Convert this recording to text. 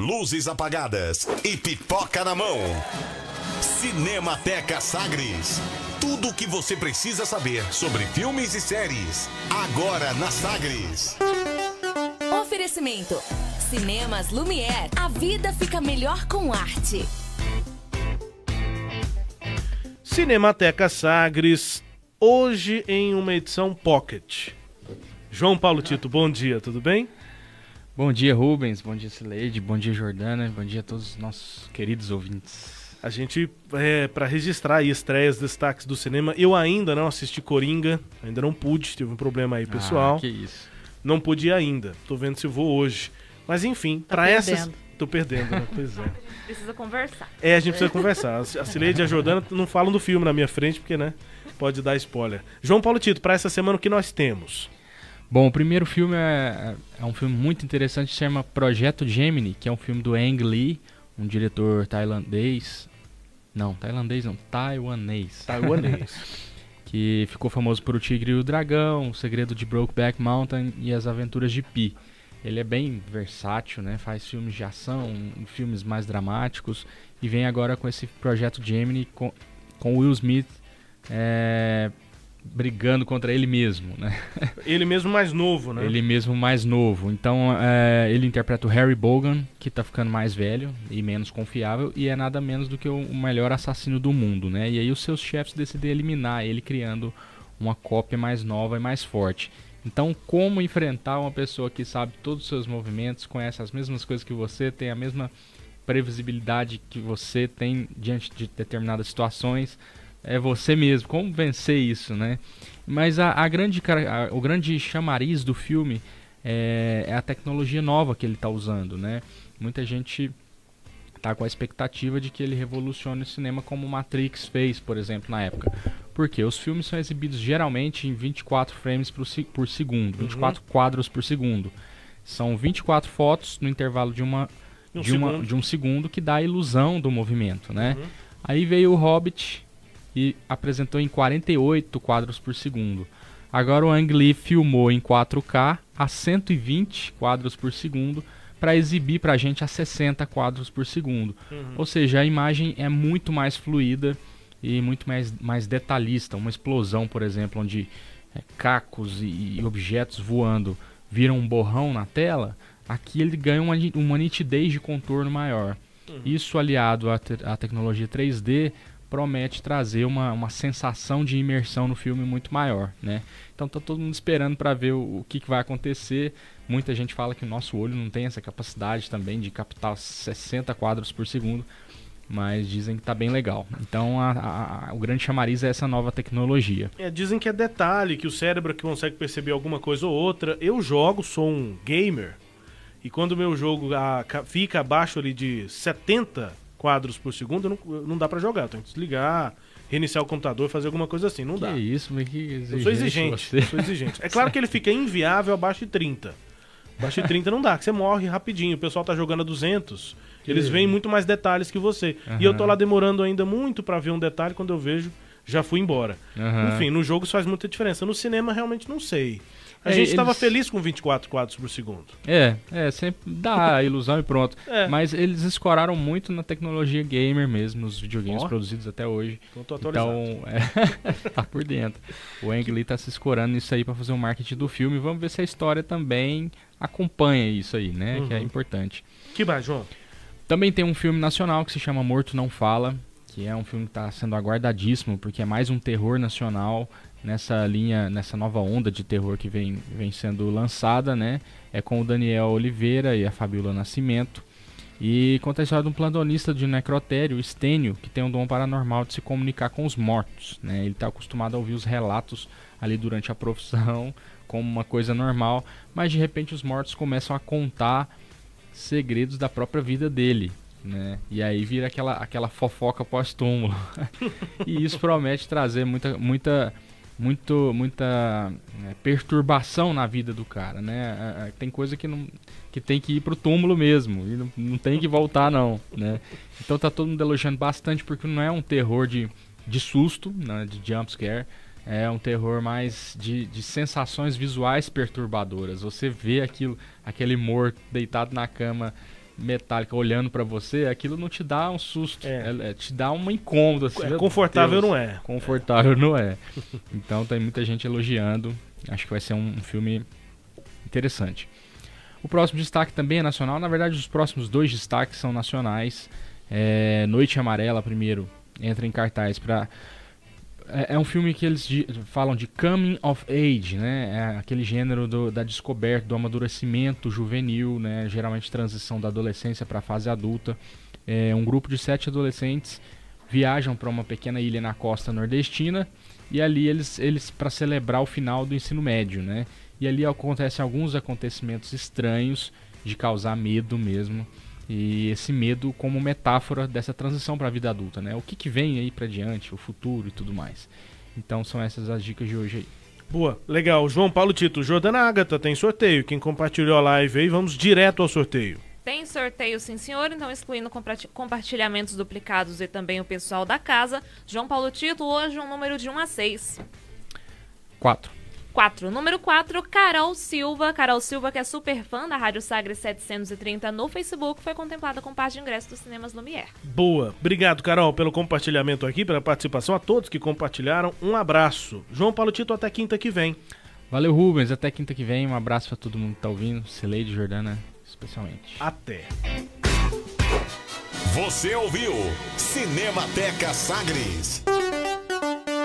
luzes apagadas e pipoca na mão. Cinemateca Sagres. Tudo o que você precisa saber sobre filmes e séries. Agora na Sagres. Oferecimento. Cinemas Lumière. A vida fica melhor com arte. Cinemateca Sagres. Hoje em uma edição Pocket. João Paulo Tito, bom dia, tudo bem? Bom dia, Rubens. Bom dia, Sileide. Bom dia, Jordana. Bom dia a todos os nossos queridos ouvintes. A gente, é, para registrar aí estreias, destaques do cinema, eu ainda não assisti Coringa, ainda não pude, tive um problema aí pessoal. Ah, que isso. Não pude ir ainda, tô vendo se vou hoje. Mas enfim, Tá pra perdendo. essas. Tô perdendo, né? Pois é. Precisa conversar. É, a gente precisa conversar. A Cileide e a Jordana não falam do filme na minha frente, porque, né? Pode dar spoiler. João Paulo Tito, pra essa semana o que nós temos? Bom, o primeiro filme é, é um filme muito interessante, chama Projeto Gemini, que é um filme do Ang Lee, um diretor tailandês. Não, tailandês não, taiwanês. Taiwanês. que ficou famoso por O Tigre e o Dragão, O Segredo de Brokeback Mountain e As Aventuras de Pi. Ele é bem versátil, né? Faz filmes de ação, filmes mais dramáticos e vem agora com esse projeto Gemini com, com Will Smith é, brigando contra ele mesmo, né? Ele mesmo mais novo, né? Ele mesmo mais novo. Então é, ele interpreta o Harry Bogan, que tá ficando mais velho e menos confiável, e é nada menos do que o o melhor assassino do mundo, né? E aí os seus chefes decidem eliminar ele, criando uma cópia mais nova e mais forte. Então, como enfrentar uma pessoa que sabe todos os seus movimentos, conhece as mesmas coisas que você, tem a mesma previsibilidade que você tem diante de determinadas situações, é você mesmo. Como vencer isso, né? Mas a, a grande, a- o grande chamariz do filme é, é a tecnologia nova que ele está usando, né? Muita gente tá com a expectativa de que ele revolucione o cinema como Matrix fez, por exemplo, na época. Porque os filmes são exibidos geralmente em 24 frames por, por segundo, 24 quadros por segundo. São 24 fotos no intervalo de uma Um de, uma, segundo. de um segundo que dá a ilusão do movimento, né? Uhum. Aí veio o Hobbit e apresentou em 48 quadros por segundo. Agora o Ang Lee filmou em 4K a 120 quadros por segundo para exibir pra gente a 60 quadros por segundo. Uhum. Ou seja, a imagem é muito mais fluida e muito mais, mais detalhista. Uma explosão, por exemplo, onde é, cacos e, e objetos voando viram um borrão na tela, aqui ele ganha uma, uma nitidez de contorno maior. Isso aliado à, te- à tecnologia 3D promete trazer uma, uma sensação de imersão no filme muito maior, né? Então tá todo mundo esperando para ver o, o que, que vai acontecer. Muita gente fala que o nosso olho não tem essa capacidade também de captar 60 quadros por segundo, mas dizem que tá bem legal. Então a- a- o grande chamariz é essa nova tecnologia. É, dizem que é detalhe, que o cérebro que consegue perceber alguma coisa ou outra. Eu jogo, sou um gamer, e quando o meu jogo ca- fica abaixo ali de 70 quadros por segundo, não, não dá pra jogar. Eu tenho que desligar, reiniciar o computador, fazer alguma coisa assim. Não dá. Que isso, mas que exigente Eu sou exigente, eu sou exigente. É claro que ele fica inviável abaixo de 30. Abaixo de 30 não dá, que você morre rapidinho. O pessoal tá jogando a 200, eles veem muito mais detalhes que você. E eu tô lá demorando ainda muito pra ver um detalhe, quando eu vejo, já fui embora. Aham. Enfim, no jogo isso faz muita diferença. No cinema, realmente não sei. A É, gente estava eles- feliz com 24 quadros por segundo. É, é, sempre dá a ilusão e pronto. É. Mas eles escoraram muito na tecnologia gamer mesmo, nos videogames Ó. produzidos até hoje. Então tô atualizado. Então, é, tá por dentro. O Ang Lee tá se escorando nisso aí pra fazer o marketing do filme. Vamos ver se a história também acompanha isso aí, né? Que é Uhum. importante. Que mais, João? Também tem um filme nacional que se chama Morto Não Fala, que é um filme que está sendo aguardadíssimo, porque é mais um terror nacional nessa linha, nessa nova onda de terror que vem, vem sendo lançada, né? É com o Daniel Oliveira e a Fabiola Nascimento. E conta a história de um plantonista de necrotério, Estênio, que tem um dom paranormal de se comunicar com os mortos. Né? Ele está acostumado a ouvir os relatos ali durante a profissão como uma coisa normal, mas de repente os mortos começam a contar segredos da própria vida dele. Né? E aí vira aquela, aquela fofoca pós-túmulo. e isso promete trazer muita, muita, muito, muita né, perturbação na vida do cara, né? Ah, ah, Tem coisa que não que tem que ir pro túmulo mesmo e não, não tem que voltar não, né? Então tá todo mundo elogiando bastante porque não é um terror de, de susto, né, de jump scare, é um terror mais de, de sensações visuais perturbadoras. Você vê aquilo, aquele morto deitado na cama metálica olhando para você, aquilo não te dá um susto, É. é, é, te dá uma incômoda. Assim, É, confortável Deus, não é. Confortável não é. Então tem muita gente elogiando. Acho que vai ser um, um filme interessante. O próximo destaque também é nacional. Na verdade, os próximos dois destaques são nacionais. É, Noite Amarela, primeiro, entra em cartaz para é, é um filme que eles de- falam de coming of age, né? É aquele gênero do- da descoberta, do amadurecimento juvenil, né? Geralmente transição da adolescência para a fase adulta. É, um grupo de sete adolescentes viajam para uma pequena ilha na costa nordestina e ali eles, eles para celebrar o final do ensino médio, né? E ali acontecem alguns acontecimentos estranhos de causar medo mesmo. E esse medo como metáfora dessa transição para a vida adulta, né? O que, que vem aí para diante, o futuro e tudo mais. Então são essas as dicas de hoje aí. Boa, legal. João Paulo Tito, Jordana Agatha tem sorteio. Quem compartilhou a live aí, vamos direto ao sorteio. Tem sorteio, sim, senhor. Então, excluindo comparti- compartilhamentos duplicados e também o pessoal da casa. João Paulo Tito, hoje um número de 1 a 6. 4. 4. Número 4, Carol Silva. Carol Silva, que é super fã da Rádio Sagres 730 no Facebook, foi contemplada com parte de ingresso dos cinemas Lumière. Boa. Obrigado, Carol, pelo compartilhamento aqui, pela participação. A todos que compartilharam, um abraço. João Paulo Tito, até quinta que vem. Valeu, Rubens. Até quinta que vem. Um abraço para todo mundo que tá ouvindo. Celeide Jordana, especialmente. Até. Você ouviu Cinemateca Sagres.